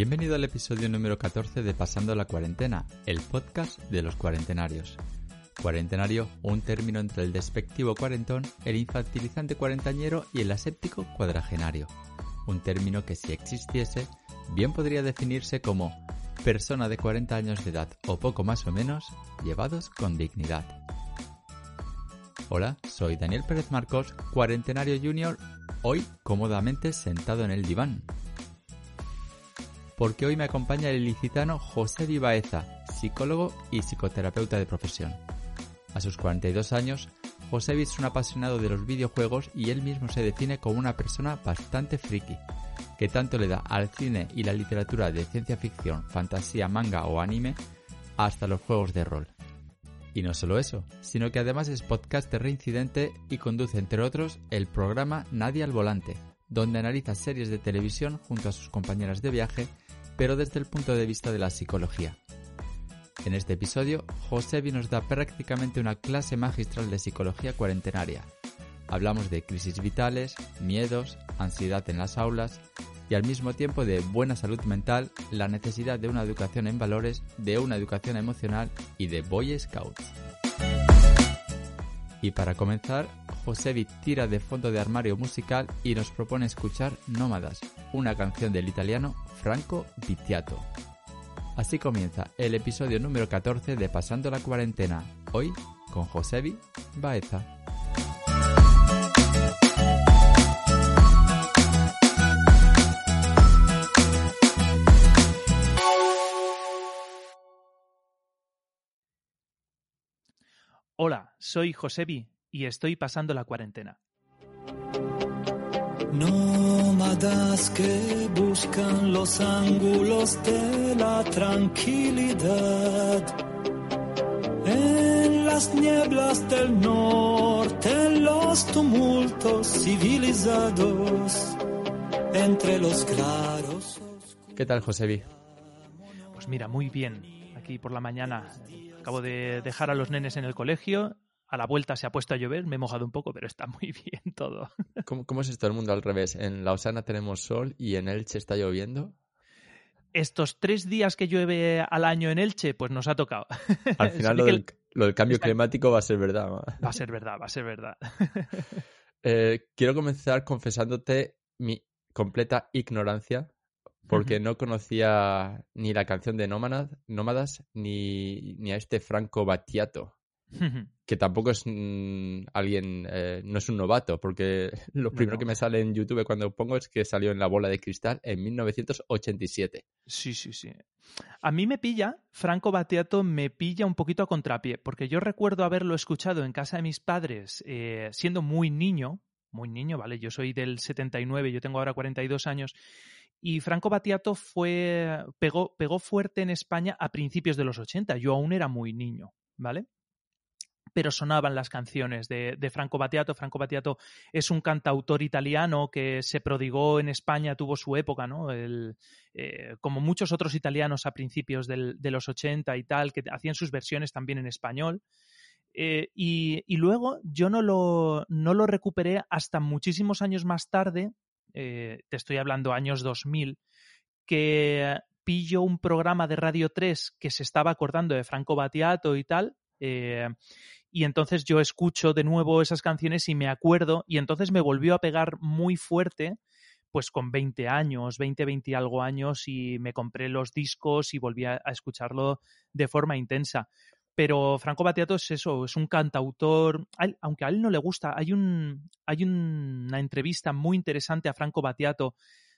Bienvenido al episodio número 14 de Pasando la Cuarentena, el podcast de los cuarentenarios. Cuarentenario, un término entre el despectivo cuarentón, el infantilizante cuarentañero y el aséptico cuadragenario. Un término que si existiese, bien podría definirse como persona de 40 años de edad o poco más o menos, llevados con dignidad. Hola, soy Daniel Pérez Marcos, cuarentenario junior, hoy cómodamente sentado en el diván. Porque hoy me acompaña el ilicitano José Vivaeza, psicólogo y psicoterapeuta de profesión. A sus 42 años, José es un apasionado de los videojuegos y él mismo se define como una persona bastante friki, que tanto le da al cine y la literatura de ciencia ficción, fantasía, manga o anime, hasta los juegos de rol. Y no solo eso, sino que además es podcaster reincidente y conduce, entre otros, el programa Nadie al Volante, donde analiza series de televisión junto a sus compañeras de viaje, pero desde el punto de vista de la psicología. En este episodio, Josebi nos da prácticamente una clase magistral de psicología cuarentenaria. Hablamos de crisis vitales, miedos, ansiedad en las aulas y al mismo tiempo de buena salud mental, la necesidad de una educación en valores, de una educación emocional y de Boy Scouts. Y para comenzar, Josebi tira de fondo de armario musical y nos propone escuchar Nómadas, una canción del italiano Franco Battiato. Así comienza el episodio número 14 de Pasando la Cuarentena, hoy con Josebi Baeza. Hola, soy Josebi y estoy pasando la cuarentena. Nómadas que buscan los ángulos de la tranquilidad. En las nieblas del norte, en los tumultos civilizados, entre los claros. ¿Qué tal, Josebi? Pues mira, muy bien. Aquí por la mañana acabo de dejar a los nenes en el colegio a la vuelta se ha puesto a llover, me he mojado un poco, pero está muy bien todo. ¿Cómo, cómo es esto el mundo al revés? En Lausana tenemos sol y en Elche está lloviendo. Estos tres días que llueve al año en Elche, pues nos ha tocado. Al final lo, del, lo del, cambio climático va a ser verdad. ¿no? Va a ser verdad, va a ser verdad. eh, quiero comenzar confesándote mi completa ignorancia porque uh -huh. no conocía ni la canción de Nómadas, Nómadas ni, ni a este Franco Battiato que tampoco es mmm, alguien, eh, no es un novato, porque lo primero no, que me sale en YouTube cuando pongo es que salió en La Bola de Cristal en 1987. Sí, sí, sí. A mí me pilla, Franco Battiato me pilla un poquito a contrapié, porque yo recuerdo haberlo escuchado en casa de mis padres eh, siendo muy niño, muy niño, ¿vale? Yo soy del 79, yo tengo ahora 42 años, y Franco Battiato fue, pegó, pegó fuerte en España a principios de los 80, yo aún era muy niño, ¿vale? Pero sonaban las canciones de, Franco Battiato. Franco Battiato es un cantautor italiano que se prodigó en España, tuvo su época, ¿no? Eh, como muchos otros italianos a principios de los 80 y tal, que hacían sus versiones también en español. Eh, y, luego yo no lo, no lo, recuperé hasta muchísimos años más tarde, eh, te estoy hablando años 2000, que pillo un programa de Radio 3 que se estaba acordando de Franco Battiato y tal, y entonces yo escucho de nuevo esas canciones y me acuerdo, y entonces me volvió a pegar muy fuerte, pues con 20 años, 20, 20 y algo años, y me compré los discos y volví a, escucharlo de forma intensa. Pero Franco Battiato es eso, es un cantautor, aunque a él no le gusta, hay, un, hay una entrevista muy interesante a Franco Battiato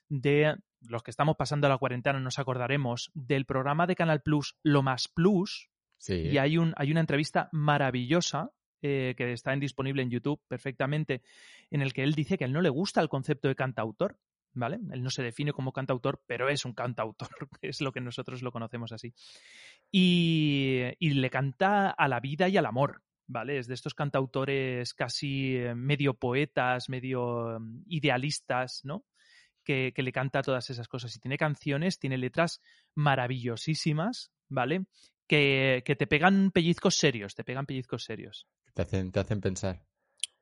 de los que estamos pasando la cuarentena, nos acordaremos, del programa de Canal Plus Lo Más Plus, Y hay, un, hay una entrevista maravillosa eh, que está disponible en YouTube perfectamente, en el que él dice que a él no le gusta el concepto de cantautor, ¿vale? Él no se define como cantautor, pero es un cantautor, es lo que nosotros lo conocemos así. Y, y le canta a la vida y al amor, ¿vale? Es de estos cantautores casi eh, medio poetas, medio mm, idealistas, ¿no? Que, que, le canta todas esas cosas. Y tiene canciones, tiene letras maravillosísimas, ¿vale? Que, que, te pegan pellizcos serios, te pegan pellizcos serios. Te hacen, te hacen pensar.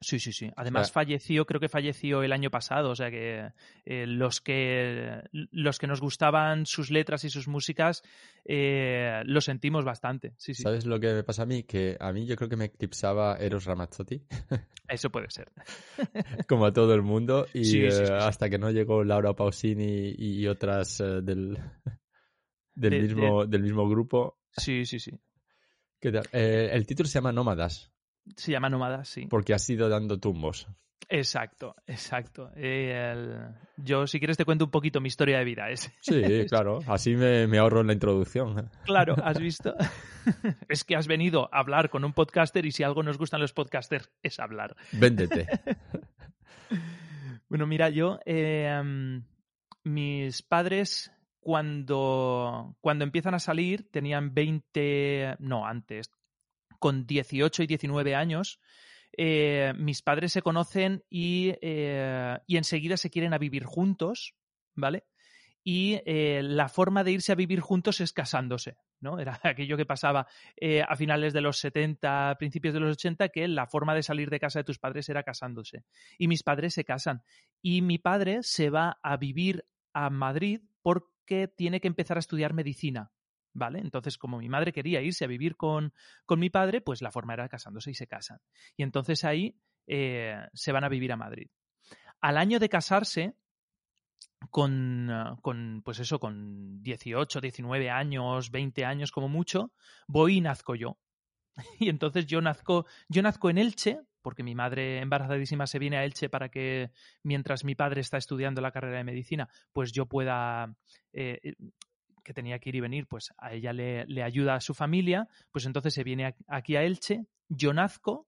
Sí, sí, sí. Además falleció, creo que falleció el año pasado, o sea que eh, los que los que nos gustaban sus letras y sus músicas eh, lo sentimos bastante. Sí, sí. ¿Sabes lo que me pasa a mí? Que a mí yo creo que me eclipsaba Eros Ramazzotti. Eso puede ser. Como a todo el mundo y eh, hasta que no llegó Laura Pausini y, otras del del mismo del mismo grupo. Sí, sí, sí. el título se llama Nómadas. Se llama Nómada, sí. Porque has ido dando tumbos. Exacto, exacto. Yo, si quieres, te cuento un poquito mi historia de vida. Sí, claro. Así me, ahorro en la introducción. Claro, ¿has visto? es que has venido a hablar con un podcaster y si algo nos gustan los podcasters es hablar. Véndete. bueno, mira, yo... Em, mis padres cuando, cuando empiezan a salir tenían 20, no, antes, con 18 y 19 años, eh, mis padres se conocen y, eh, y, enseguida se quieren a vivir juntos, ¿vale? Y eh, la forma de irse a vivir juntos es casándose, ¿no? Era aquello que pasaba a finales de los 70, principios de los 80, que la forma de salir de casa de tus padres era casándose. Y mis padres se casan. Y mi padre se va a vivir a Madrid porque tiene que empezar a estudiar medicina. ¿vale? Entonces, como mi madre quería irse a vivir con, con mi padre, pues la forma era casándose y se casan. Y entonces ahí eh, se van a vivir a Madrid. Al año de casarse, con, ah, con, pues eso, con 18, 19 años, 20 años como mucho, voy y nazco yo. Y entonces yo nazco, yo nazco en Elche, porque mi madre embarazadísima se viene a Elche para que mientras mi padre está estudiando la carrera de medicina, pues yo pueda eh, que tenía que ir y venir, pues a ella le, ayuda a su familia, pues entonces se viene aquí a Elche, yo nazco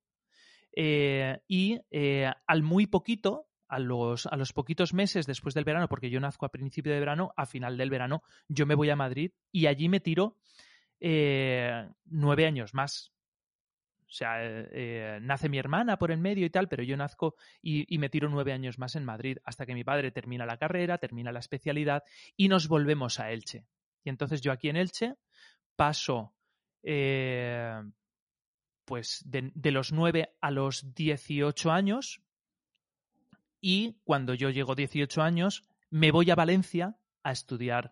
eh, y eh, al muy poquito, a los, a los poquitos meses después del verano, porque yo nazco a principio de verano, a final del verano, yo me voy a Madrid y allí me tiro eh, nueve años más. O sea, nace mi hermana por en medio y tal, pero yo nazco y, me tiro nueve años más en Madrid hasta que mi padre termina la carrera, termina la especialidad y nos volvemos a Elche. Y entonces yo aquí en Elche paso eh, pues de, los 9 a los 18 años y cuando yo llego a 18 años me voy a Valencia a estudiar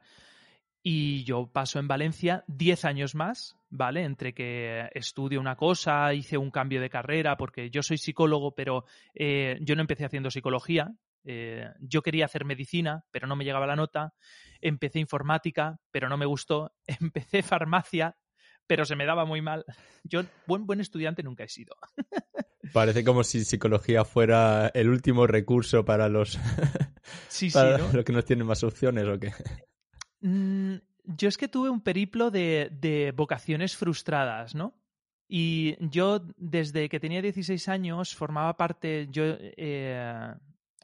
y yo paso en Valencia 10 años más, ¿vale? Entre que estudio una cosa, hice un cambio de carrera, porque yo soy psicólogo, pero eh, yo no empecé haciendo psicología, eh, yo quería hacer medicina, pero no me llegaba la nota. Empecé informática, pero no me gustó. Empecé farmacia, pero se me daba muy mal. Yo, buen, buen estudiante nunca he sido. Parece como si psicología fuera el último recurso para los, sí, los que no tienen más opciones o qué. Mm, yo es que tuve un periplo de, de vocaciones frustradas, ¿no? Y yo, desde que tenía 16 años, formaba parte, yo eh,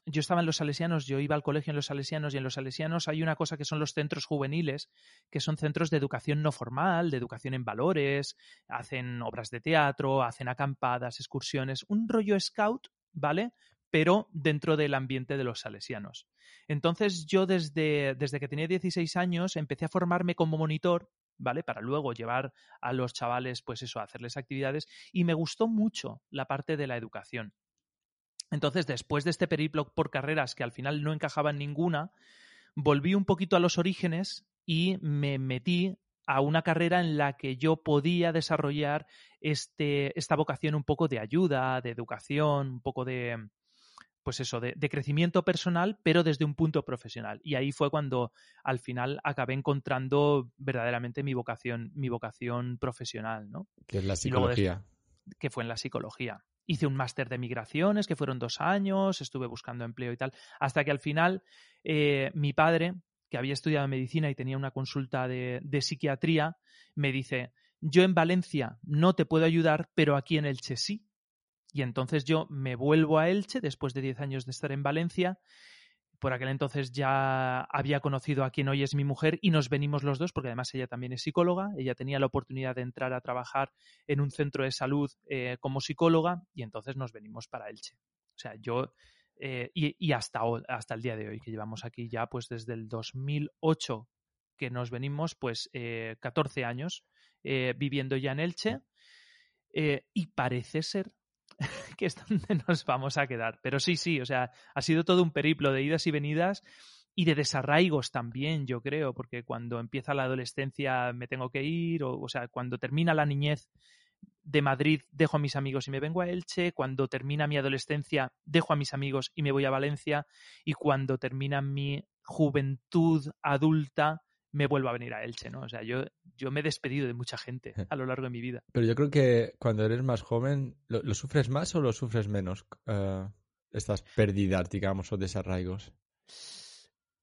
yo estaba en los salesianos, yo iba al colegio en los salesianos y en los salesianos hay una cosa que son los centros juveniles, que son centros de educación no formal, de educación en valores, hacen obras de teatro, hacen acampadas, excursiones, un rollo scout, ¿vale? Pero dentro del ambiente de los salesianos. Entonces yo desde, desde que tenía 16 años empecé a formarme como monitor ¿vale? Para luego llevar a los chavales, pues eso, a hacerles actividades. Y me gustó mucho la parte de la educación. Entonces, después de este periplo por carreras que al final no encajaba en ninguna, volví un poquito a los orígenes y me metí a una carrera en la que yo podía desarrollar este, esta vocación un poco de ayuda, de educación, un poco de, pues eso, de, crecimiento personal, pero desde un punto profesional. Y ahí fue cuando al final acabé encontrando verdaderamente mi vocación, mi vocación profesional, ¿no? Que es la psicología. que fue en la psicología hice un máster de migraciones que fueron dos años, estuve buscando empleo y tal, hasta que al final eh, mi padre, que había estudiado medicina y tenía una consulta de, psiquiatría, me dice, yo en Valencia no te puedo ayudar, pero aquí en Elche sí. Y entonces yo me vuelvo a Elche después de 10 años de estar en Valencia. Por aquel entonces ya había conocido a quien hoy es mi mujer y nos venimos los dos, porque además ella también es psicóloga, ella tenía la oportunidad de entrar a trabajar en un centro de salud eh, como psicóloga y entonces nos venimos para Elche. O sea, yo, eh, y, hasta, hasta el día de hoy, que llevamos aquí ya pues desde el 2008 que nos venimos, pues 14 eh, años viviendo ya en Elche. Y parece ser que es donde nos vamos a quedar. Pero sí, sí, o sea, ha sido todo un periplo de idas y venidas y de desarraigos también, yo creo, porque cuando empieza la adolescencia me tengo que ir, o, o sea, cuando termina la niñez de Madrid dejo a mis amigos y me vengo a Elche, cuando termina mi adolescencia dejo a mis amigos y me voy a Valencia, y cuando termina mi juventud adulta me vuelvo a venir a Elche, ¿no? O sea, yo, yo me he despedido de mucha gente a lo largo de mi vida. Pero yo creo que cuando eres más joven, ¿lo, sufres más o lo sufres menos? Eh, estas pérdidas, digamos, o desarraigos.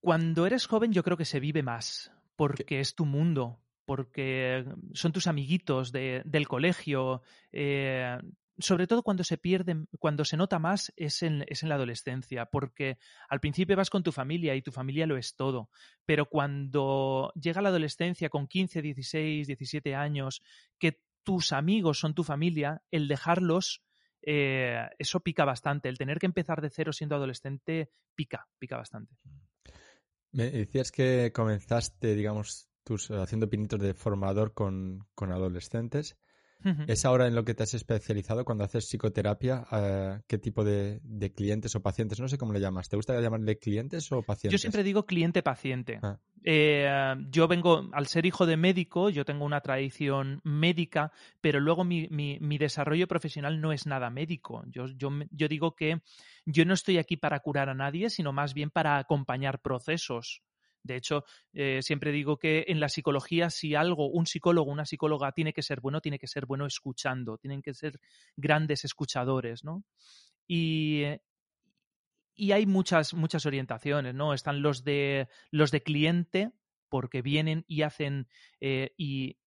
Cuando eres joven yo creo que se vive más, porque es tu mundo, porque son tus amiguitos del colegio. Eh, sobre todo cuando se pierden, cuando se nota más es en, es en la adolescencia, porque al principio vas con tu familia y tu familia lo es todo, pero cuando llega la adolescencia con 15, 16, 17 años, que tus amigos son tu familia, el dejarlos, eh, eso pica bastante. El tener que empezar de cero siendo adolescente pica, pica bastante. Me decías que comenzaste, digamos, tus, haciendo pinitos de formador con, con adolescentes. ¿Es ahora en lo que te has especializado cuando haces psicoterapia? Eh, ¿Qué tipo de, clientes o pacientes? No sé cómo le llamas. ¿Te gusta llamarle clientes o pacientes? Yo siempre digo cliente-paciente. Ah. Eh, yo vengo, al ser hijo de médico, yo tengo una tradición médica, pero luego mi, mi, desarrollo profesional no es nada médico. Yo, yo, yo digo que yo no estoy aquí para curar a nadie, sino más bien para acompañar procesos. De hecho, eh, siempre digo que en la psicología, si algo, un psicólogo, una psicóloga tiene que ser bueno, tiene que ser bueno escuchando, tienen que ser grandes escuchadores, ¿no? Y, y hay muchas, muchas orientaciones, ¿no? Están los de los de cliente, porque vienen y hacen eh, y,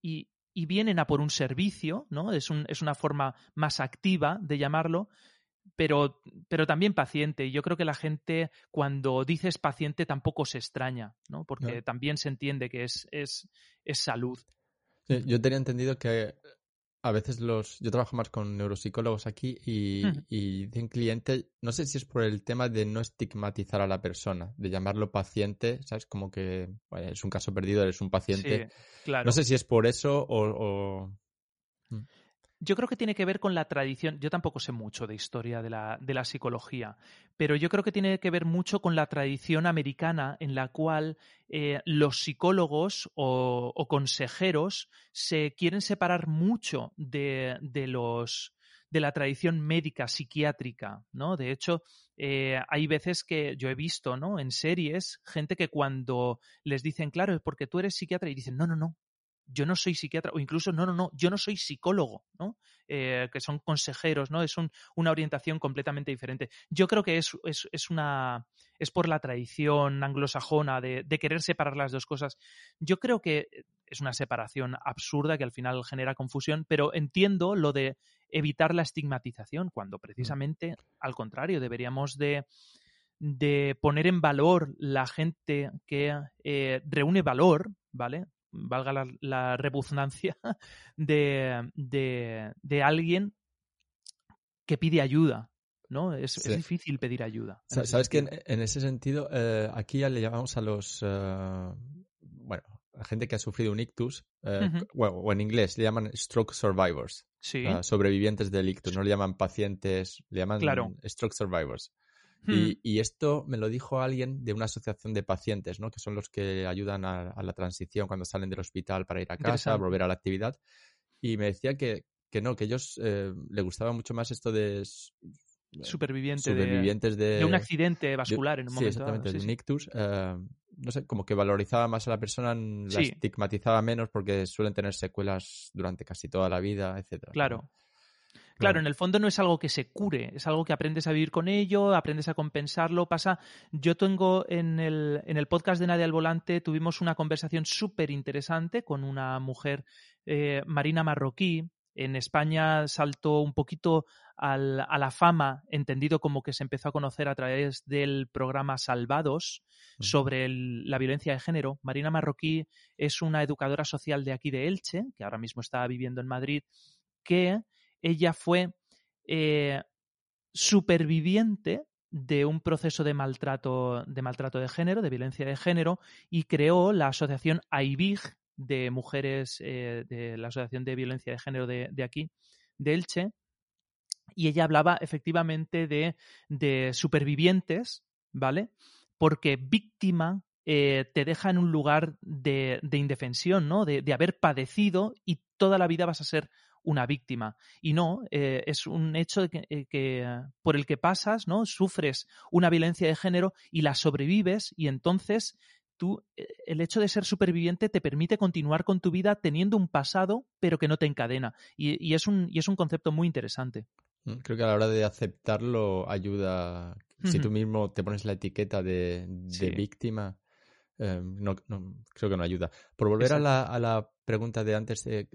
y, y, vienen a por un servicio, ¿no? Es, un, es una forma más activa de llamarlo, pero, pero también paciente. Y yo creo que la gente, cuando dices paciente, tampoco se extraña, ¿no? Porque también se entiende que es, es, es salud. yo tenía entendido que a veces los. Yo trabajo más con neuropsicólogos aquí y, y un cliente, no sé si es por el tema de no estigmatizar a la persona, de llamarlo paciente, ¿sabes? Como que es un caso perdido, eres un paciente. claro. No sé si es por eso o... Mm. Yo creo que tiene que ver con la tradición. Yo tampoco sé mucho de historia de la, de la, psicología, pero yo creo que tiene que ver mucho con la tradición americana en la cual eh, los psicólogos o, consejeros se quieren separar mucho de, de, los de la tradición médica psiquiátrica, ¿no? De hecho, eh, hay veces que yo he visto, ¿no? En series, gente que cuando les dicen, claro, es porque tú eres psiquiatra, y dicen, no, no, no, yo no soy psiquiatra, o incluso, no, no, no, yo no soy psicólogo, ¿no? Eh, que son consejeros, ¿no? Es una orientación completamente diferente. Yo creo que es, es, una, es por la tradición anglosajona de, querer separar las dos cosas. Yo creo que es una separación absurda que al final genera confusión, pero entiendo lo de evitar la estigmatización, cuando precisamente, al contrario, deberíamos de, de poner en valor la gente que eh, reúne valor, ¿vale? Valga la, la de, de, alguien que pide ayuda. ¿no? Es, difícil pedir ayuda. Sabes que en, ese sentido, eh, aquí ya le llamamos a los. Eh, bueno, a gente que ha sufrido un ictus, eh, o en inglés le llaman stroke survivors. sobrevivientes del ictus, no le llaman pacientes, le llaman stroke survivors. Hmm. Y, esto me lo dijo alguien de una asociación de pacientes, ¿no? Que son los que ayudan a, la transición cuando salen del hospital para ir a casa, volver a la actividad. Y me decía que, que no, que ellos eh, le gustaba mucho más esto de superviviente supervivientes de, un accidente vascular en un momento sí, exactamente, de un ictus. Eh, no sé, como que valorizaba más a la persona, la estigmatizaba menos porque suelen tener secuelas durante casi toda la vida, etcétera. Claro. Claro, en el fondo no es algo que se cure, es algo que aprendes a vivir con ello, aprendes a compensarlo. Pasa, yo tengo en el, en el podcast de Nadie al Volante, tuvimos una conversación súper interesante con una mujer, eh, Marina Marroquí. En España saltó un poquito a la fama, entendido como que se empezó a conocer a través del programa Salvados sobre la violencia de género. Marina Marroquí es una educadora social de aquí de Elche, que ahora mismo está viviendo en Madrid, que ella fue eh, superviviente de un proceso de maltrato, de maltrato de género, de violencia de género, y creó la asociación AIVIG de mujeres, eh, de la Asociación de Violencia de Género de, aquí, de Elche, y ella hablaba efectivamente de, de supervivientes, ¿vale? Porque víctima eh, te deja en un lugar de, de indefensión, ¿no? De, de, haber padecido y toda la vida vas a ser una víctima. Y no, eh, es un hecho que, eh, que, por el que pasas, ¿no? Sufres una violencia de género y la sobrevives y entonces tú, eh, el hecho de ser superviviente te permite continuar con tu vida teniendo un pasado, pero que no te encadena. Y, y, es, un, y es un concepto muy interesante. Mm, creo que a la hora de aceptarlo ayuda. Si tú mismo te pones la etiqueta de, de sí. víctima, eh, no, no, creo que no ayuda. Por volver a la, a la, pregunta de antes, eh,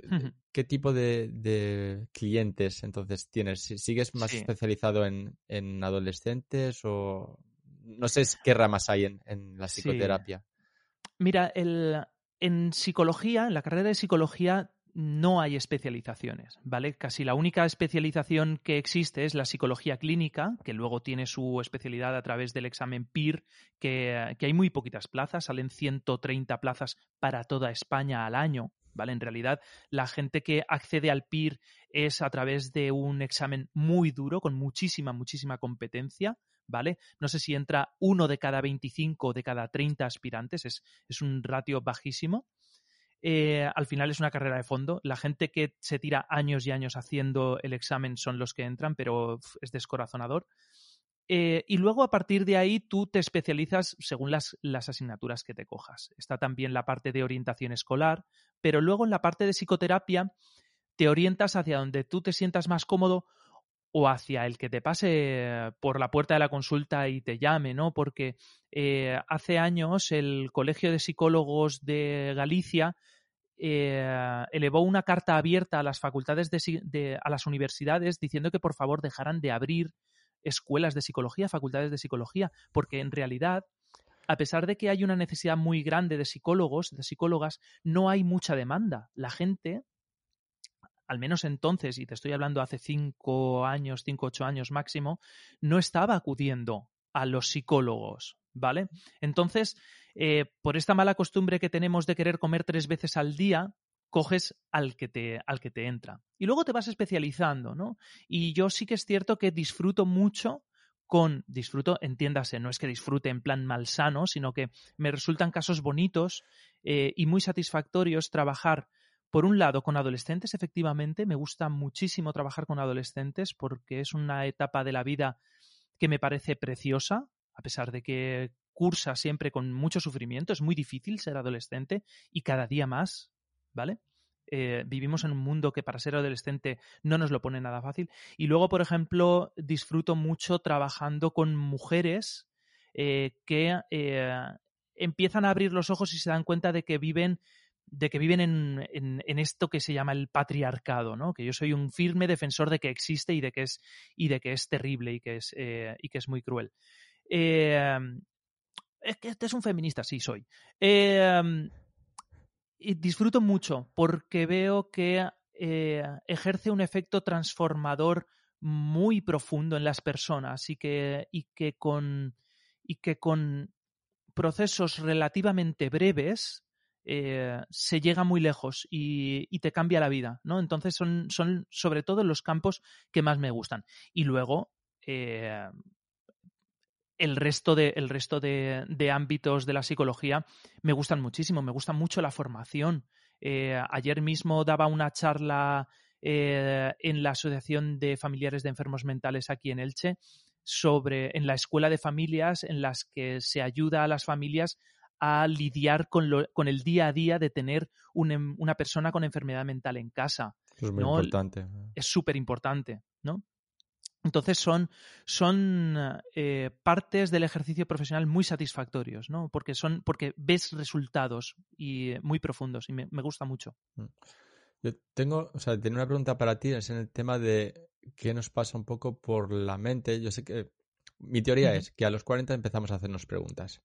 ¿qué tipo de, de, clientes entonces tienes? ¿Sigues más sí. especializado en, en, adolescentes o no sé qué ramas hay en, en la psicoterapia? Sí. Mira, el, en psicología, en la carrera de psicología no hay especializaciones, ¿vale? Casi la única especialización que existe es la psicología clínica, que luego tiene su especialidad a través del examen PIR, que, hay muy poquitas plazas, salen 130 plazas para toda España al año, ¿vale? En realidad, la gente que accede al PIR es a través de un examen muy duro, con muchísima, muchísima competencia, ¿vale? No sé si entra uno de cada 25 o de cada 30 aspirantes, es, es un ratio bajísimo. Eh, al final es una carrera de fondo. La gente que se tira años y años haciendo el examen son los que entran, pero es descorazonador. Eh, y luego a partir de ahí tú te especializas según las, las, asignaturas que te cojas. Está también la parte de orientación escolar, pero luego en la parte de psicoterapia te orientas hacia donde tú te sientas más cómodo o hacia el que te pase por la puerta de la consulta y te llame, ¿no? Porque eh, hace años el Colegio de Psicólogos de Galicia eh, elevó una carta abierta a las facultades de, de, a las universidades diciendo que por favor dejaran de abrir escuelas de psicología, facultades de psicología, porque en realidad a pesar de que hay una necesidad muy grande de psicólogos, de psicólogas, no hay mucha demanda. La gente, al menos entonces, y te estoy hablando hace cinco años, cinco, ocho años máximo, no estaba acudiendo a los psicólogos, ¿vale? Entonces, eh, por esta mala costumbre que tenemos de querer comer tres veces al día, coges al que te al que te entra y luego te vas especializando no y yo sí que es cierto que disfruto mucho con disfruto, entiéndase, no es que disfrute en plan malsano, sino que me resultan casos bonitos eh, y muy satisfactorios trabajar, por un lado, con adolescentes, efectivamente, me gusta muchísimo trabajar con adolescentes porque es una etapa de la vida que me parece preciosa, a pesar de que cursa siempre con mucho sufrimiento, es muy difícil ser adolescente y cada día más, ¿vale? Eh, vivimos en un mundo que para ser adolescente no nos lo pone nada fácil. Y luego, por ejemplo, disfruto mucho trabajando con mujeres eh, que eh, empiezan a abrir los ojos y se dan cuenta de que viven de que viven en, en, esto que se llama el patriarcado, ¿no? Que yo soy un firme defensor de que existe y de que es, y de que es terrible y que es, y que es muy cruel. es que este es un feminista, sí, soy. Eh, y disfruto mucho porque veo que eh, ejerce un efecto transformador muy profundo en las personas y que, y que, con, y que con procesos relativamente breves eh, se llega muy lejos y, te cambia la vida, ¿no? Entonces son, son sobre todo los campos que más me gustan. Y luego, eh, el resto, de, el resto de, ámbitos de la psicología me gustan muchísimo, me gusta mucho la formación. Eh, ayer mismo daba una charla en la Asociación de Familiares de Enfermos Mentales aquí en Elche sobre en la escuela de familias en las que se ayuda a las familias a lidiar con, lo, con el día a día de tener un, una persona con enfermedad mental en casa. Eso es muy ¿no? importante. Es súper importante, ¿no? Entonces son, son eh, partes del ejercicio profesional muy satisfactorios, ¿no? Porque son, porque ves resultados y muy profundos y me, me gusta mucho. Yo tengo, o sea, tengo una pregunta para ti, es en el tema de qué nos pasa un poco por la mente. Yo sé que mi teoría uh -huh. es que a los 40 empezamos a hacernos preguntas.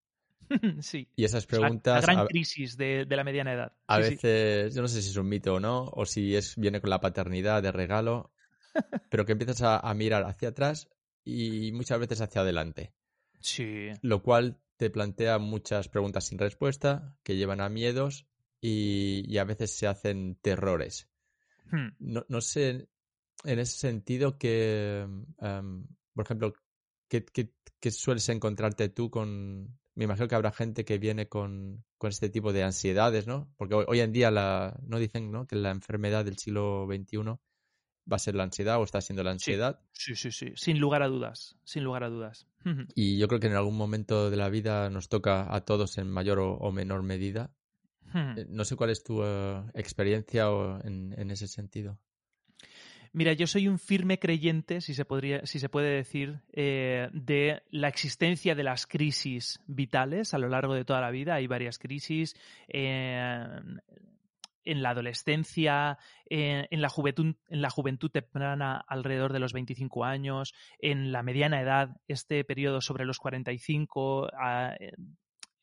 sí. Y esas preguntas. La, la gran crisis de, de, la mediana edad. A sí, veces, sí. yo no sé si es un mito o no, o si es viene con la paternidad de regalo pero que empiezas a, a, mirar hacia atrás y muchas veces hacia adelante. Sí. Lo cual te plantea muchas preguntas sin respuesta que llevan a miedos y, y a veces se hacen terrores. Hmm. No, no, sé, en ese sentido que, em, por ejemplo, ¿qué, qué, qué sueles encontrarte tú con... Me imagino que habrá gente que viene con, con este tipo de ansiedades, ¿no? Porque hoy, hoy en día la, no dicen ¿no? que la enfermedad del siglo XXI va a ser la ansiedad o está siendo la ansiedad. Sí, sí, sí, sin lugar a dudas, sin lugar a dudas. Y yo creo que en algún momento de la vida nos toca a todos en mayor o, o menor medida. Eh, No sé cuál es tu eh, experiencia o en, en ese sentido. Mira, yo soy un firme creyente, si se, podría, si se puede decir, eh, de la existencia de las crisis vitales a lo largo de toda la vida. Hay varias crisis. en la adolescencia, en, la juventud, en la juventud temprana alrededor de los 25 años, en la mediana edad, este periodo sobre los 45, a,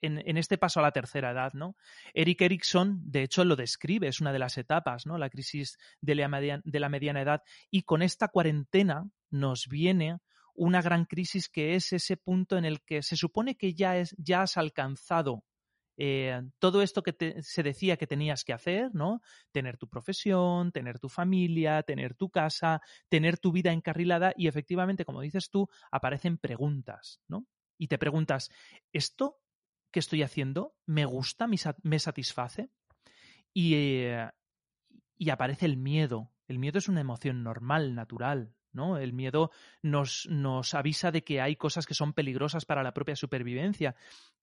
en, este paso a la tercera edad, ¿no? Eric Erickson, de hecho, lo describe, es una de las etapas, ¿no? La crisis de la, mediana, edad. Y con esta cuarentena nos viene una gran crisis que es ese punto en el que se supone que ya, es, ya has alcanzado eh, todo esto que se decía que tenías que hacer, ¿no? Tener tu profesión, tener tu familia, tener tu casa, tener tu vida encarrilada y efectivamente, como dices tú, aparecen preguntas, ¿no? Y te preguntas, ¿esto que estoy haciendo me gusta, me satisface? Y, eh, y aparece el miedo. El miedo es una emoción normal, natural, ¿no? El miedo nos, nos, avisa de que hay cosas que son peligrosas para la propia supervivencia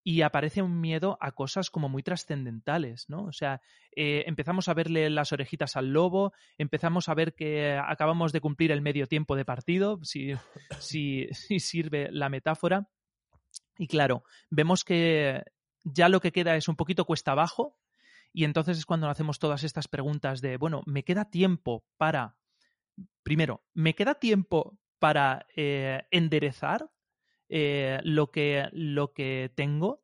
y aparece un miedo a cosas como muy trascendentales, ¿no? O sea, eh, empezamos a verle las orejitas al lobo, empezamos a ver que acabamos de cumplir el medio tiempo de partido, si, si, si sirve la metáfora. Y claro, vemos que ya lo que queda es un poquito cuesta abajo y entonces es cuando hacemos todas estas preguntas de, bueno, ¿me queda tiempo para primero, ¿me queda tiempo para eh, enderezar eh, lo, que, lo que tengo?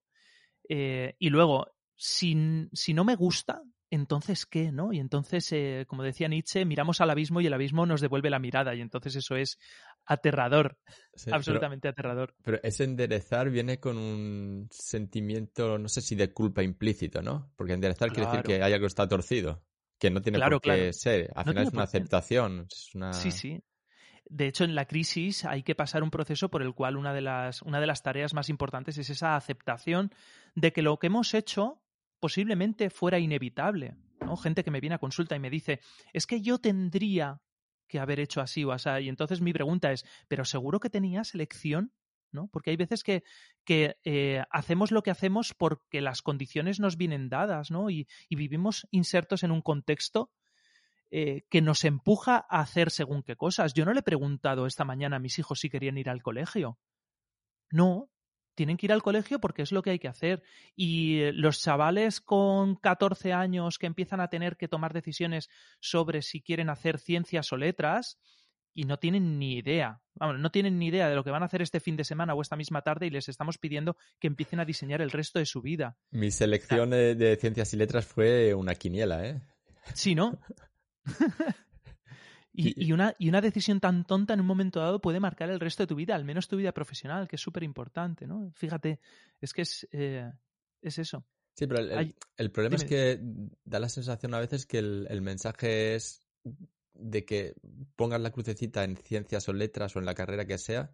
Eh, y luego, si, si, no me gusta, entonces qué, ¿no? Y entonces, como decía Nietzsche, miramos al abismo y el abismo nos devuelve la mirada y entonces eso es aterrador, sí, absolutamente pero, aterrador. Pero ese enderezar viene con un sentimiento, no sé si de culpa implícito, ¿no? Porque enderezar claro. quiere decir que hay algo que está torcido que no tiene claro, por qué claro. ser. Al no final es una aceptación. Es una... Sí, sí. De hecho, en la crisis hay que pasar un proceso por el cual una de, las, una de las tareas más importantes es esa aceptación de que lo que hemos hecho posiblemente fuera inevitable. ¿no? Gente que me viene a consulta y me dice, es que yo tendría que haber hecho así o así. Y entonces mi pregunta es, ¿pero seguro que tenías elección? ¿no? Porque hay veces que, que eh, hacemos lo que hacemos porque las condiciones nos vienen dadas, ¿no? Y, vivimos insertos en un contexto eh, que nos empuja a hacer según qué cosas. Yo no le he preguntado esta mañana a mis hijos si querían ir al colegio. No, tienen que ir al colegio porque es lo que hay que hacer. Y eh, los chavales con 14 años que empiezan a tener que tomar decisiones sobre si quieren hacer ciencias o letras, y no tienen ni idea. Vamos, no tienen ni idea de lo que van a hacer este fin de semana o esta misma tarde y les estamos pidiendo que empiecen a diseñar el resto de su vida. Mi selección o sea, de ciencias y letras fue una quiniela, ¿eh? Sí, ¿no? y, y, una, y una decisión tan tonta en un momento dado puede marcar el resto de tu vida, al menos tu vida profesional, que es súper importante, ¿no? Fíjate, es que es, eh, es eso. Sí, pero el, el problema Dime. es que da la sensación a veces que el, el mensaje es de que pongas la crucecita en ciencias o letras o en la carrera que sea,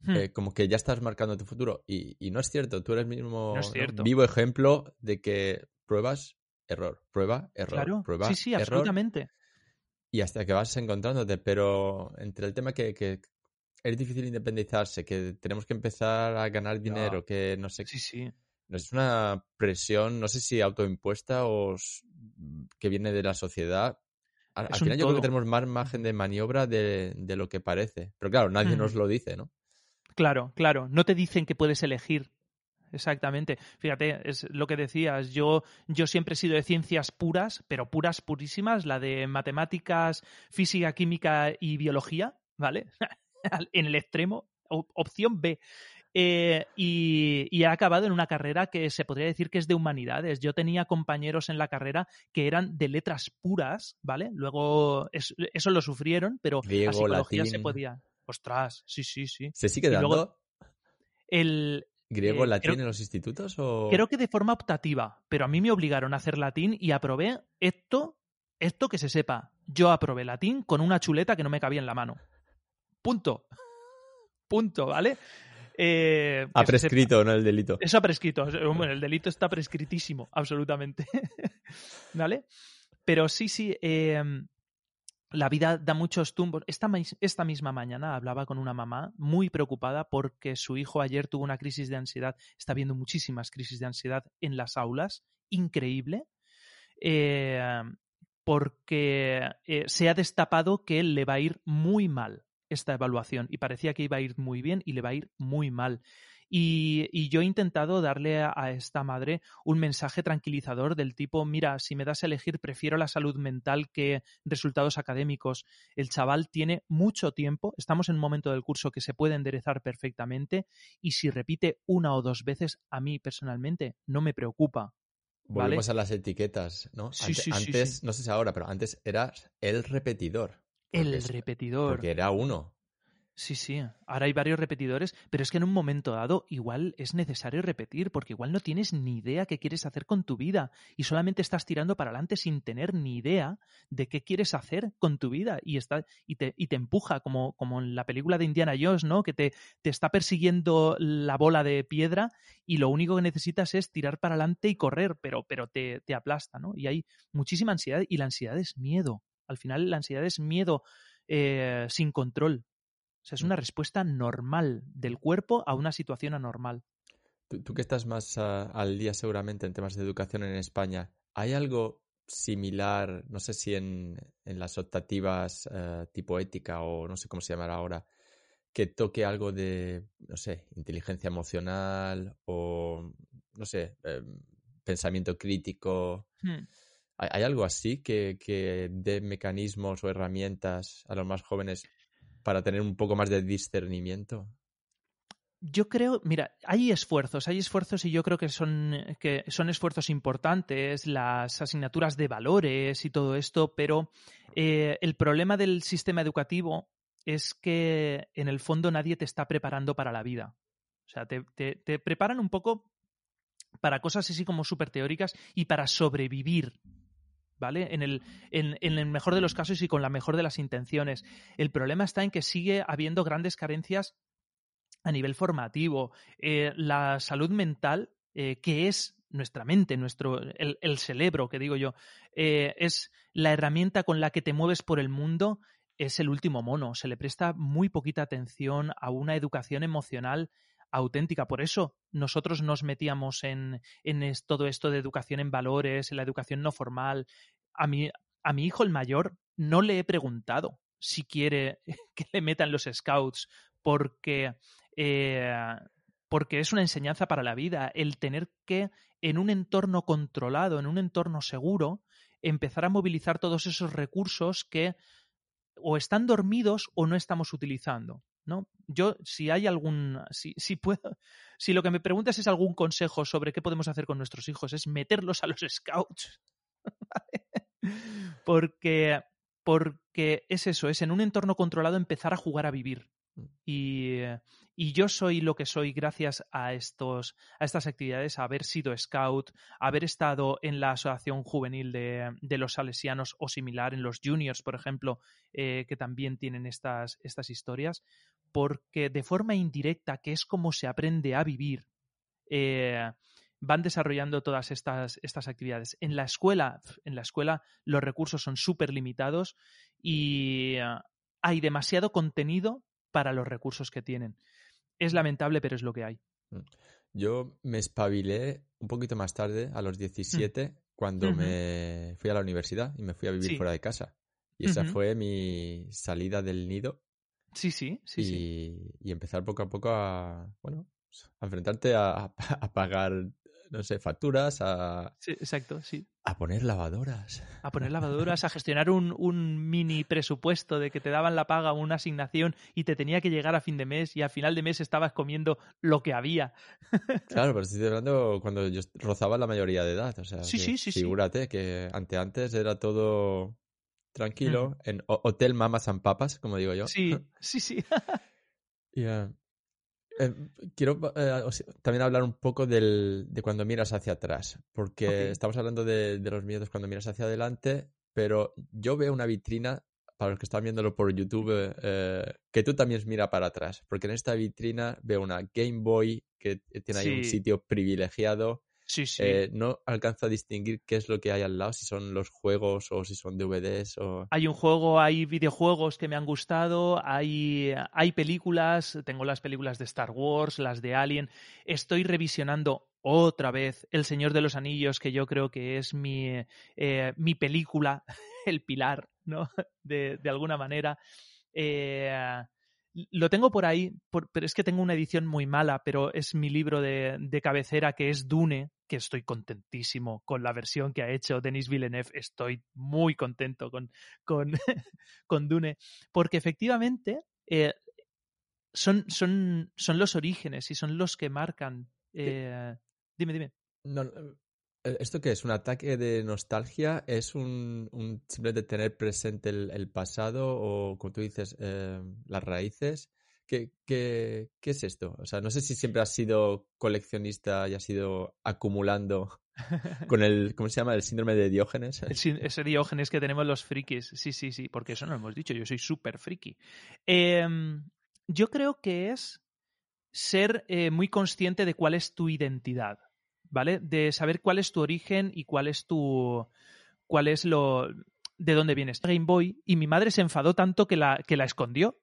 hmm. eh, como que ya estás marcando tu futuro. Y, y, no es cierto, tú eres mismo no es ¿no? vivo ejemplo de que pruebas, error, prueba, error, claro. prueba, sí, sí, error, absolutamente. Y hasta que vas encontrándote, pero entre el tema que, que es difícil independizarse, que tenemos que empezar a ganar dinero, que no sé. Sí, sí. Es una presión, no sé si autoimpuesta o que viene de la sociedad, al, al final yo creo que tenemos más margen de maniobra de, de lo que parece. Pero claro, nadie mm. nos lo dice, ¿no? Claro, claro. No te dicen que puedes elegir. Exactamente. Fíjate, es lo que decías. Yo, yo siempre he sido de ciencias puras, pero puras, purísimas, la de matemáticas, física, química y biología, ¿vale? en el extremo. Opción B. Eh, y, y, ha acabado en una carrera que se podría decir que es de humanidades. Yo tenía compañeros en la carrera que eran de letras puras, ¿vale? Luego es, eso lo sufrieron, pero Griego, la psicología latín. se podía. Ostras, sí, sí, sí. ¿Se sigue dando? Luego, el, ¿Griego, eh, latín en los institutos? O... Creo que de forma optativa, pero a mí me obligaron a hacer latín y aprobé esto Esto que se sepa, yo aprobé latín con una chuleta que no me cabía en la mano. Punto. Punto, ¿vale? Eh, ha se prescrito, no el delito. Eso ha prescrito. Bueno, el delito está prescritísimo, absolutamente. ¿Vale? Pero sí, sí, eh, la vida da muchos tumbos. Esta, esta, misma mañana hablaba con una mamá muy preocupada porque su hijo ayer tuvo una crisis de ansiedad. Está viendo muchísimas crisis de ansiedad en las aulas. Increíble. Eh, porque eh, se ha destapado que le va a ir muy mal esta evaluación y parecía que iba a ir muy bien y le va a ir muy mal. Y, y yo he intentado darle a, a, esta madre un mensaje tranquilizador del tipo, mira, si me das a elegir, prefiero la salud mental que resultados académicos. El chaval tiene mucho tiempo, estamos en un momento del curso que se puede enderezar perfectamente y si repite una o dos veces, a mí personalmente no me preocupa. Volvemos a las etiquetas, ¿no? Sí, antes, sí, antes sí. no sé si ahora, pero antes eras el repetidor. El repetidor. Porque era uno. Sí, sí. Ahora hay varios repetidores, pero es que en un momento dado igual es necesario repetir, porque igual no tienes ni idea qué quieres hacer con tu vida y solamente estás tirando para adelante sin tener ni idea de qué quieres hacer con tu vida y, está, y, te, y te empuja, como, como en la película de Indiana Jones, ¿no? Que te, te está persiguiendo la bola de piedra y lo único que necesitas es tirar para adelante y correr, pero, pero te, te aplasta, ¿no? Y hay muchísima ansiedad y la ansiedad es miedo. Al final la ansiedad es miedo eh, sin control. O sea, es una respuesta normal del cuerpo a una situación anormal. Tú, tú que estás más ah, al día seguramente en temas de educación en España, ¿hay algo similar, no sé si en, en las optativas eh, tipo ética o no sé cómo se llamará ahora, que toque algo de, no sé, inteligencia emocional o, no sé, eh, pensamiento crítico? Hmm. ¿Hay, hay algo así que, que dé mecanismos o herramientas a los más jóvenes para tener un poco más de discernimiento? Yo creo, mira, hay esfuerzos, hay esfuerzos y yo creo que son, que son esfuerzos importantes, las asignaturas de valores y todo esto, pero eh, el problema del sistema educativo es que en el fondo nadie te está preparando para la vida. O sea, te, te, te preparan un poco para cosas así como súper teóricas y para sobrevivir. ¿Vale? En el, en, el mejor de los casos y con la mejor de las intenciones. El problema está en que sigue habiendo grandes carencias a nivel formativo. Eh, la salud mental, eh, que es nuestra mente, nuestro, el, el cerebro, que digo yo, eh, es la herramienta con la que te mueves por el mundo, es el último mono. Se le presta muy poquita atención a una educación emocional auténtica. Por eso nosotros nos metíamos en, en todo esto de educación en valores, en la educación no formal. A mi, a mi hijo el mayor no le he preguntado si quiere que le metan los scouts porque, eh, porque es una enseñanza para la vida. El tener que, en un entorno controlado, en un entorno seguro, empezar a movilizar todos esos recursos que o están dormidos o no estamos utilizando. ¿No? Yo, si hay algún, si, si puedo, si lo que me preguntas es algún consejo sobre qué podemos hacer con nuestros hijos, es meterlos a los scouts. porque, porque es eso, es en un entorno controlado empezar a jugar a vivir. Y, y, yo soy lo que soy gracias a, estos, a estas actividades, a haber sido scout, haber estado en la asociación juvenil de, de los salesianos o similar, en los juniors, por ejemplo, eh, que también tienen estas, estas historias, porque de forma indirecta, que es como se aprende a vivir, eh, van desarrollando todas estas, estas actividades. En la escuela, en la escuela los recursos son súper limitados y uh, hay demasiado contenido para los recursos que tienen. Es lamentable, pero es lo que hay. Yo me espabilé un poquito más tarde, a los 17, mm. cuando uh -huh. me fui a la universidad y me fui a vivir sí. fuera de casa. Y esa uh -huh. fue mi salida del nido. Sí, sí, sí. Y, sí. y empezar poco a poco a, bueno, a enfrentarte a, a, pagar, no sé, facturas, a... Sí, exacto, sí. A poner lavadoras. A poner lavadoras, a gestionar un, un, mini presupuesto de que te daban la paga, una asignación y te tenía que llegar a fin de mes y a final de mes estabas comiendo lo que había. Claro, pero estoy hablando cuando yo rozaba la mayoría de edad. O sea, sí, sí, sí, figúrate sí. que ante antes era todo tranquilo, mm. en Hotel Mamas and Papas, como digo yo. Sí, sí, sí. y, uh, eh, quiero eh, también hablar un poco del, de cuando miras hacia atrás, porque okay. estamos hablando de, de, los miedos cuando miras hacia adelante pero yo veo una vitrina, para los que están viéndolo por YouTube, eh, que tú también mira para atrás, porque en esta vitrina veo una Game Boy que tiene ahí un sitio privilegiado. Sí, sí. Eh, no alcanzo a distinguir qué es lo que hay al lado, si son los juegos o si son DVDs o... Hay un juego, hay videojuegos que me han gustado, hay, hay películas, tengo las películas de Star Wars, las de Alien. Estoy revisionando otra vez El Señor de los Anillos, que yo creo que es mi, eh, mi película, el pilar, ¿no? De, de alguna manera. Eh, lo tengo por ahí, por- pero es que tengo una edición muy mala, pero es mi libro de, de cabecera que es Dune, que estoy contentísimo con la versión que ha hecho Denis Villeneuve. Estoy muy contento con, con, con Dune, porque efectivamente eh, son, son, son los orígenes y son los que marcan. eh, Dime, dime. No, no, eh, ¿Esto qué es? ¿Un ataque de nostalgia? ¿Es un, un simplemente tener presente el, el pasado o, como tú dices, eh, las raíces? ¿Qué, qué, qué es esto? O sea, no sé si siempre has sido coleccionista y has ido acumulando con el, ¿cómo se llama? El síndrome de Diógenes. El Ese diógenes que tenemos los frikis. Sí, sí, sí, porque eso no lo hemos dicho. Yo soy súper friki. Em, yo creo que es ser eh, muy consciente de cuál es tu identidad, ¿vale? De saber cuál es tu origen y cuál es tu. cuál es lo. de dónde vienes. Game Boy, y mi madre se enfadó tanto que la, que la escondió.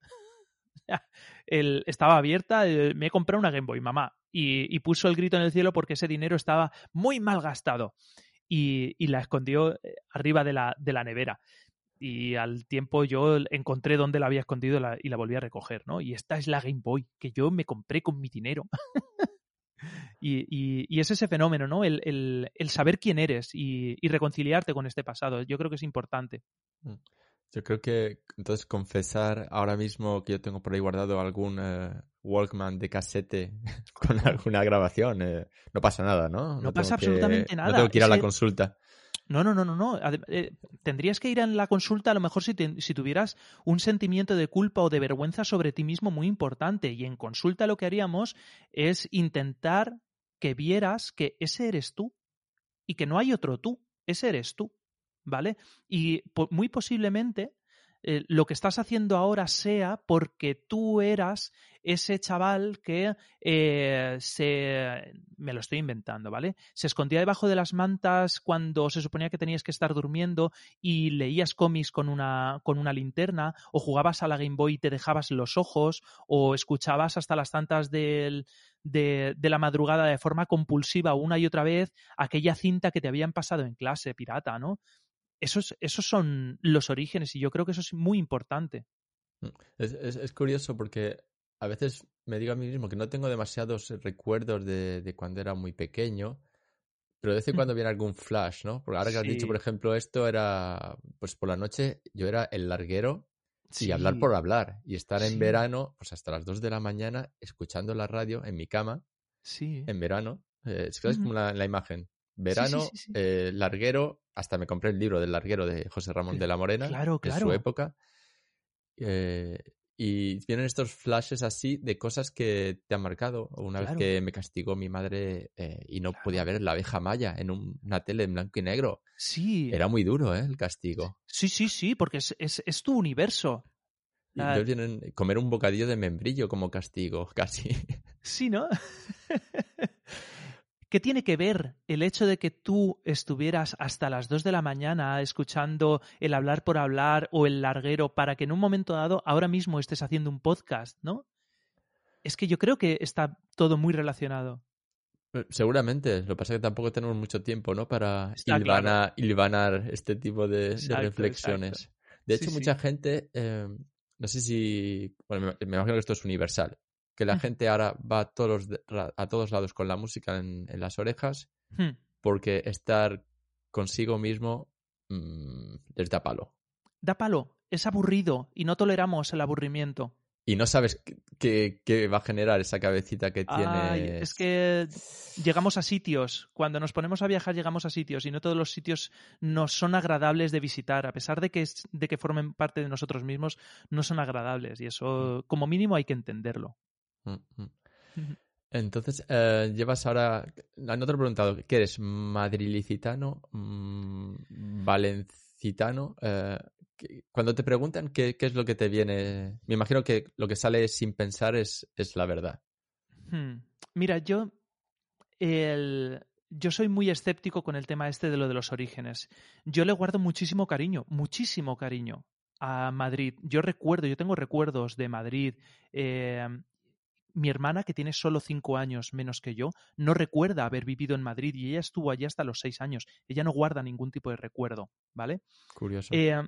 El- estaba abierta, eh, me he comprado una Game Boy, mamá. Y, puso el grito en el cielo porque ese dinero estaba muy mal gastado. Y, la escondió eh, arriba de la, nevera. Y al tiempo yo encontré dónde la había escondido y la volví a recoger, ¿no? Y esta es la Game Boy que yo me compré con mi dinero. y, es ese fenómeno, ¿no? El, saber quién eres y, y reconciliarte con este pasado. Yo creo que es importante. Yo creo que entonces confesar ahora mismo que yo tengo por ahí guardado algún eh, Walkman de casete con alguna grabación, eh, no pasa nada, ¿no? No pasa que- absolutamente No nada. tengo que ir a la consulta. No, no, no, no, no. Eh, tendrías que ir en la consulta a lo mejor si, te- si tuvieras un sentimiento de culpa o de vergüenza sobre ti mismo muy importante. Y en consulta lo que haríamos es intentar que vieras que ese eres tú y que no hay otro tú. Ese eres tú. ¿Vale? Y muy posiblemente eh, lo que estás haciendo ahora sea porque tú eras ese chaval que eh, se... me lo estoy inventando, ¿vale? Se escondía debajo de las mantas cuando se suponía que tenías que estar durmiendo y leías cómics con una, con una linterna o jugabas a la Game Boy y te dejabas los ojos o escuchabas hasta las tantas del, de, de la madrugada de forma compulsiva una y otra vez aquella cinta que te habían pasado en clase pirata, ¿no? Esos, esos son los orígenes y yo creo que eso es muy importante. Es, es- es curioso porque a veces me digo a mí mismo que no tengo demasiados recuerdos de, de cuando era muy pequeño, pero de vez en Mm. cuando viene algún flash, ¿no? Porque ahora que has dicho, por ejemplo, esto era, pues por la noche yo era el larguero y hablar por hablar y estar Sí. en verano, pues hasta las 2 de la mañana, escuchando la radio en mi cama, Sí. en verano. Eh, es como la, la imagen. Verano, sí, sí. eh, larguero, hasta me compré el libro del larguero de José Ramón de la Morena, Claro, de su claro. época. Eh, y vienen estos flashes así de cosas que te han marcado. Una Claro. vez que me castigó mi madre eh, y no podía ver la abeja maya en un- una tele en blanco y negro. Sí. Era muy duro, ¿eh? El castigo. Sí, sí, sí, porque es, es, es tu universo. Y Ah. entonces vienen comer un bocadillo de membrillo como castigo, casi. Sí, ¿no? ¿Qué tiene que ver el hecho de que tú estuvieras hasta las 2 de la mañana escuchando el hablar por hablar o el larguero para que en un momento dado ahora mismo estés haciendo un podcast, ¿no? Es que yo creo que está todo muy relacionado. Seguramente, lo que pasa es que tampoco tenemos mucho tiempo, ¿no? Para hilvana- hilvanar este tipo de, reflexiones. exacto. De hecho, sí. mucha gente, eh, no sé si, bueno, me, me imagino que esto es universal, que la Mm. gente ahora va a todos, a todos lados con la música en, en las orejas porque estar consigo mismo mm, les da palo. Da palo, es aburrido y no toleramos el aburrimiento. Y no sabes qué, va a generar esa cabecita que tienes. Ay, es que llegamos a sitios, cuando nos ponemos a viajar llegamos a sitios y no todos los sitios nos son agradables de visitar, a pesar de que, de que formen parte de nosotros mismos, no son agradables y eso como mínimo hay que entenderlo. Mm, mm. Entonces, eh, llevas ahora. No te he preguntado, ¿qué eres? ¿Madrilicitano? Mm, ilicitano, eh, cuando te preguntan qué, es lo que te viene, me imagino que lo que sale sin pensar es, es la verdad. Hmm. Mira, yo, el, yo soy muy escéptico con el tema este de lo de los orígenes. Yo le guardo muchísimo cariño, muchísimo cariño a Madrid. Yo recuerdo, yo tengo recuerdos de Madrid. Eh, mi hermana, que tiene solo cinco años menos que yo, no recuerda haber vivido en Madrid y ella estuvo allí hasta los seis años. Ella no guarda ningún tipo de recuerdo, ¿vale? Curioso. Eh,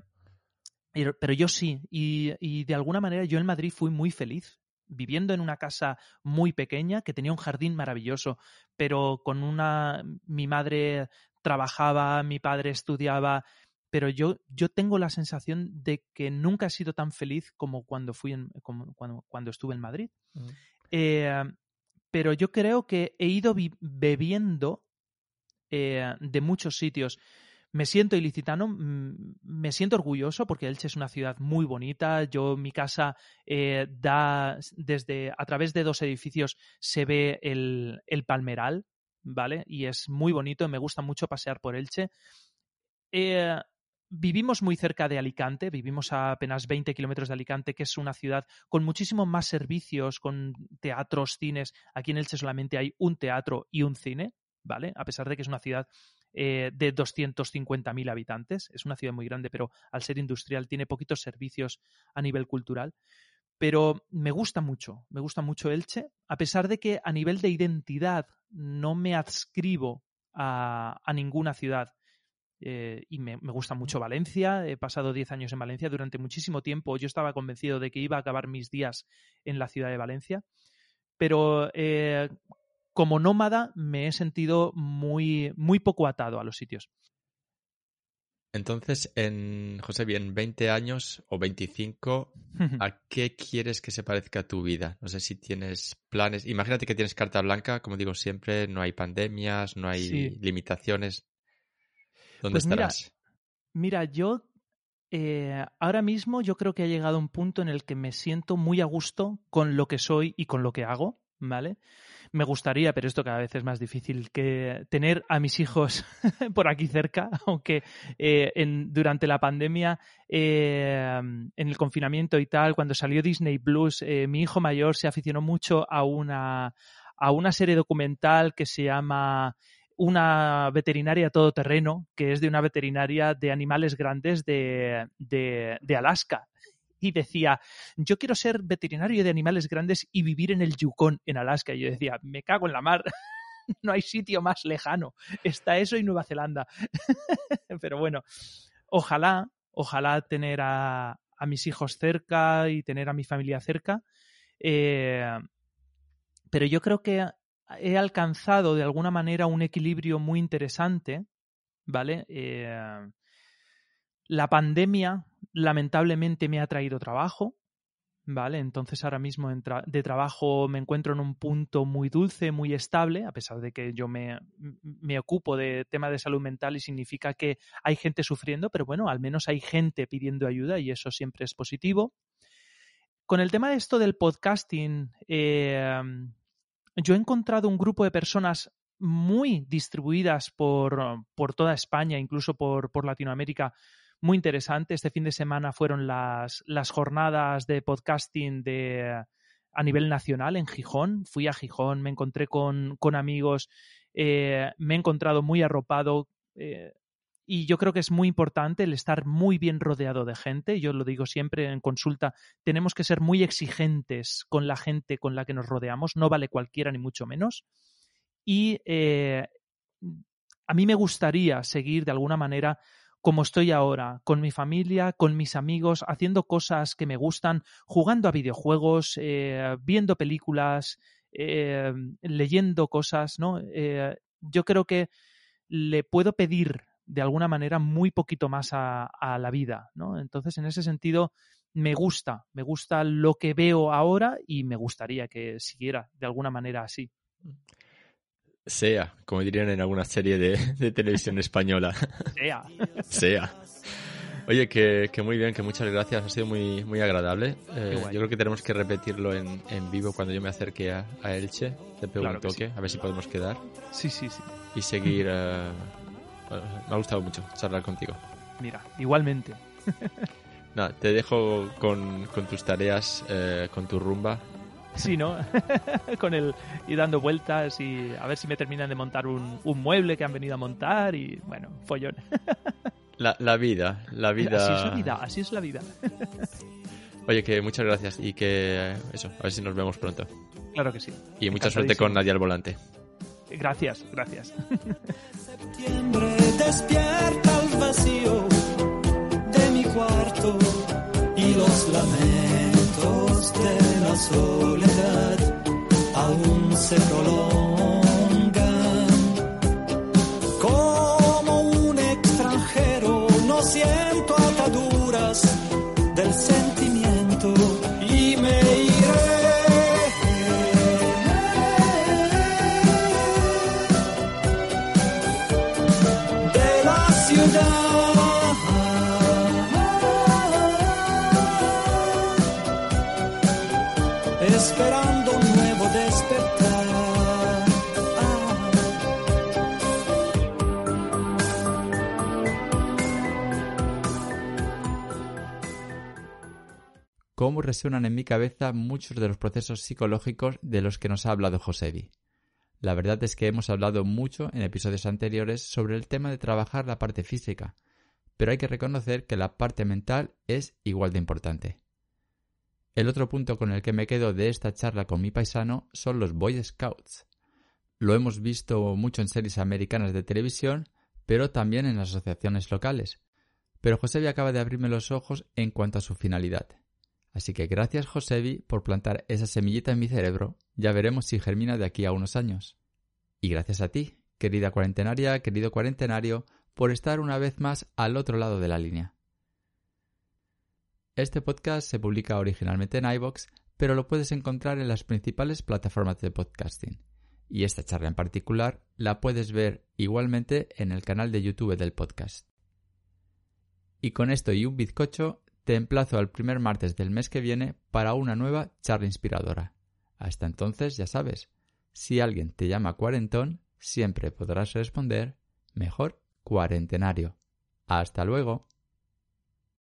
pero yo sí, y, y, de alguna manera yo en Madrid fui muy feliz viviendo en una casa muy pequeña que tenía un jardín maravilloso, pero con una mi madre trabajaba, mi padre estudiaba, pero yo, yo tengo la sensación de que nunca he sido tan feliz como cuando fui en, como cuando, cuando, estuve en Madrid. Mm. Eh, pero yo creo que he ido bebiendo eh, de muchos sitios. Me siento ilicitano, mm, me siento orgulloso porque Elche es una ciudad muy bonita. Yo, mi casa eh, da desde, a través de dos edificios se ve el, el, Palmeral, ¿vale? Y es muy bonito, me gusta mucho pasear por Elche. Vivimos muy cerca de Alicante, vivimos a apenas 20 kilómetros de Alicante, que es una ciudad con muchísimo más servicios, con teatros, cines. Aquí en Elche solamente hay un teatro y un cine, ¿vale? A pesar de que es una ciudad eh, de 250.000 habitantes. Es una ciudad muy grande, pero al ser industrial tiene poquitos servicios a nivel cultural. Pero me gusta mucho, me gusta mucho Elche, a pesar de que a nivel de identidad no me adscribo a, ninguna ciudad. Eh, y me, gusta mucho Valencia. He pasado 10 años en Valencia durante muchísimo tiempo. Yo estaba convencido de que iba a acabar mis días en la ciudad de Valencia. Pero eh, como nómada me he sentido muy, muy poco atado a los sitios. Entonces, en José, bien, 20 años o 25, ¿a qué quieres que se parezca tu vida? No sé si tienes planes. Imagínate que tienes carta blanca, como digo siempre, no hay pandemias, no hay limitaciones. ¿Dónde pues estarás? Mira, yo eh, ahora mismo yo creo que ha llegado un punto en el que me siento muy a gusto con lo que soy y con lo que hago, ¿vale? me gustaría, pero esto cada vez es más difícil, que tener a mis hijos por aquí cerca, aunque eh, en, durante la pandemia, eh, en el confinamiento y tal, cuando salió Disney Plus, eh, mi hijo mayor se aficionó mucho a una, a una serie documental que se llama una veterinaria todoterreno, que es de una veterinaria de animales grandes de, de, Alaska y decía, yo quiero ser veterinario de animales grandes y vivir en el Yukon, en Alaska. Y yo decía, me cago en la mar. no hay sitio más lejano. Está eso y Nueva Zelanda. Pero bueno, ojalá, ojalá tener a, mis hijos cerca y tener a mi familia cerca. Eh, pero yo creo que he alcanzado de alguna manera un equilibrio muy interesante, ¿vale? Eh, la pandemia lamentablemente me ha traído trabajo, ¿vale? Entonces ahora mismo de trabajo me encuentro en un punto muy dulce, muy estable, a pesar de que yo me, me ocupo de tema de salud mental y significa que hay gente sufriendo, pero bueno, al menos hay gente pidiendo ayuda y eso siempre es positivo. Con el tema de esto del podcasting, eh, yo he encontrado un grupo de personas muy distribuidas por, por toda España, incluso por, por Latinoamérica, muy interesante. Este fin de semana fueron las, las jornadas de podcasting de, a nivel nacional en Gijón. Fui a Gijón, me encontré con, con amigos, eh, me he encontrado muy arropado. Eh, y yo creo que es muy importante el estar muy bien rodeado de gente. Yo lo digo siempre en consulta, tenemos que ser muy exigentes con la gente con la que nos rodeamos. No vale cualquiera ni mucho menos. Y eh, a mí me gustaría seguir de alguna manera como estoy ahora, con mi familia, con mis amigos, haciendo cosas que me gustan, jugando a videojuegos, eh, viendo películas, eh, leyendo cosas, ¿no? Yo creo que le puedo pedir de alguna manera muy poquito más a, la vida, ¿no? Entonces, en ese sentido, me gusta, me gusta lo que veo ahora y me gustaría que siguiera de alguna manera así. Sea, como dirían en alguna serie de, televisión española. Sea. sea. Oye, que, muy bien, que muchas gracias, ha sido muy, muy agradable. Eh, yo creo que tenemos que repetirlo en, vivo cuando yo me acerque a, Elche. Te pregunto un toque, a ver si podemos quedar. Sí, sí, sí. Y seguir. Eh, me ha gustado mucho charlar contigo. Mira, igualmente. No, te dejo con, tus tareas, eh, con tu rumba. Sí, ¿no? con el y dando vueltas y a ver si me terminan de montar un, mueble que han venido a montar y bueno, follón. la, la vida, la vida. Así es la vida, así es la vida. Oye, que muchas gracias y que eso, a ver si nos vemos pronto. Claro que sí. Y mucha suerte con Nadia al volante. Gracias, gracias. Septiembre despierta el vacío de mi cuarto y los lamentos de la soledad aún se prolongan. Cómo resuenan en mi cabeza muchos de los procesos psicológicos de los que nos ha hablado Josebi. La verdad es que hemos hablado mucho en episodios anteriores sobre el tema de trabajar la parte física, pero hay que reconocer que la parte mental es igual de importante. El otro punto con el que me quedo de esta charla con mi paisano son los Boy Scouts. Lo hemos visto mucho en series americanas de televisión, pero también en asociaciones locales. Pero Josebi acaba de abrirme los ojos en cuanto a su finalidad. Así que gracias Josebi por plantar esa semillita en mi cerebro, ya veremos si germina de aquí a unos años. Y gracias a ti, querida cuarentenaria, querido cuarentenario, por estar una vez más al otro lado de la línea. Este podcast se publica originalmente en iVoox, pero lo puedes encontrar en las principales plataformas de podcasting. Y esta charla en particular la puedes ver igualmente en el canal de YouTube del podcast. Y con esto y un bizcocho te emplazo al primer martes del mes que viene para una nueva charla inspiradora. Hasta entonces, ya sabes, si alguien te llama cuarentón, siempre podrás responder mejor cuarentenario. Hasta luego.